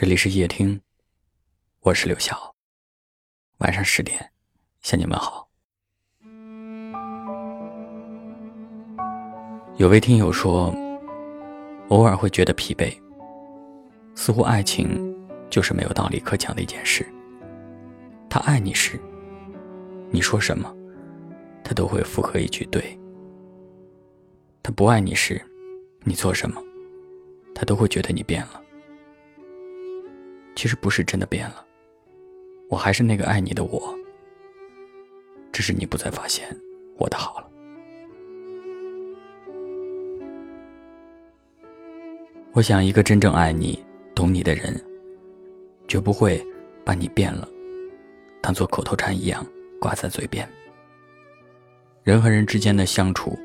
这里是夜听，我是刘晓。晚上十点，向你们好。有位听友说，偶尔会觉得疲惫，似乎爱情就是没有道理可讲的一件事。他爱你时，你说什么，他都会附和一句“对”；他不爱你时，你做什么，他都会觉得你变了。其实不是真的变了，我还是那个爱你的我，只是你不再发现我的好了。我想，一个真正爱你、懂你的人，绝不会把你变了当做口头禅一样挂在嘴边。人和人之间的相处，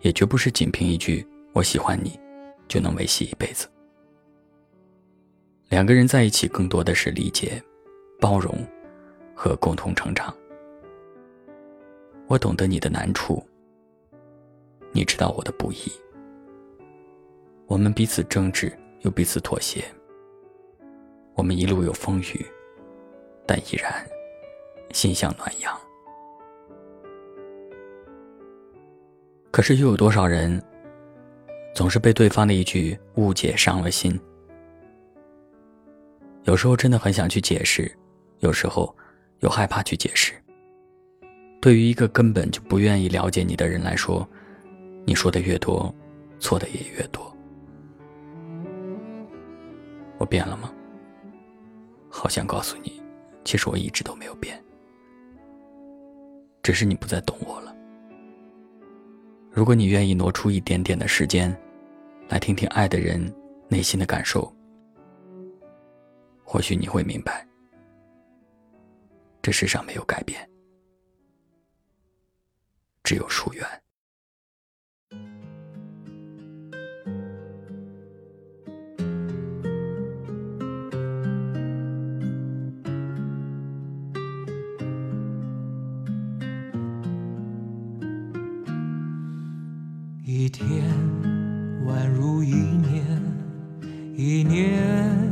也绝不是仅凭一句“我喜欢你”就能维系一辈子。两个人在一起，更多的是理解、包容和共同成长。我懂得你的难处，你知道我的不易。我们彼此争执，又彼此妥协。我们一路有风雨，但依然心向暖阳。可是，又有多少人总是被对方的一句误解伤了心？有时候真的很想去解释，有时候又害怕去解释。对于一个根本就不愿意了解你的人来说，你说的越多，错的也越多。我变了吗？好想告诉你，其实我一直都没有变，只是你不再懂我了。如果你愿意挪出一点点的时间，来听听爱的人内心的感受。或许你会明白，这世上没有改变，只有疏远。一天宛如一年，一年。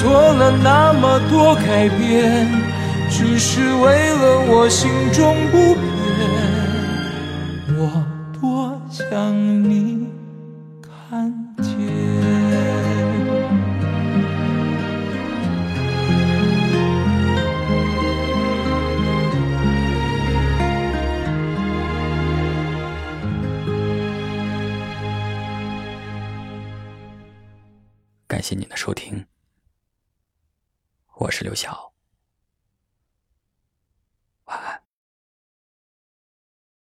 做了那么多改变，只是为了我心中不变。我多想你看见。感谢您的收听。我是刘晓。